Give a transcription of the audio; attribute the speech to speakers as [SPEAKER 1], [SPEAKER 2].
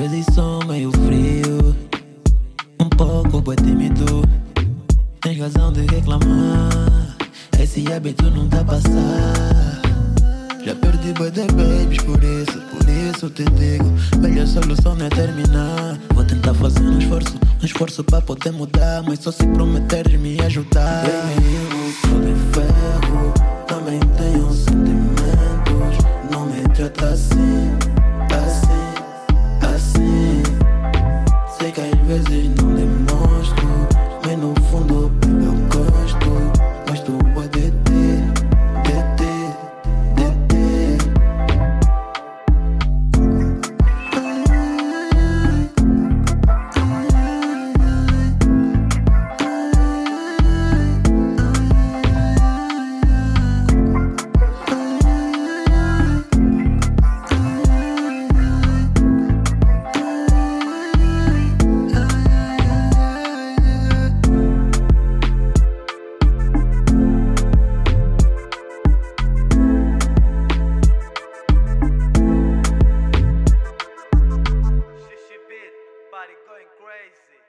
[SPEAKER 1] vezes sou meio frio, um pouco boi tímido. Tens razão de reclamar, esse hábito não tá passar. Já perdi boi de babies por isso, por isso te digo. Melhor solução não é terminar. Vou tentar fazer um esforço, um esforço para poder mudar. Mas só se prometeres me ajudar Baby, eu sou de ferro, também tenho sentimentos Não me trata assim vezes não crazy.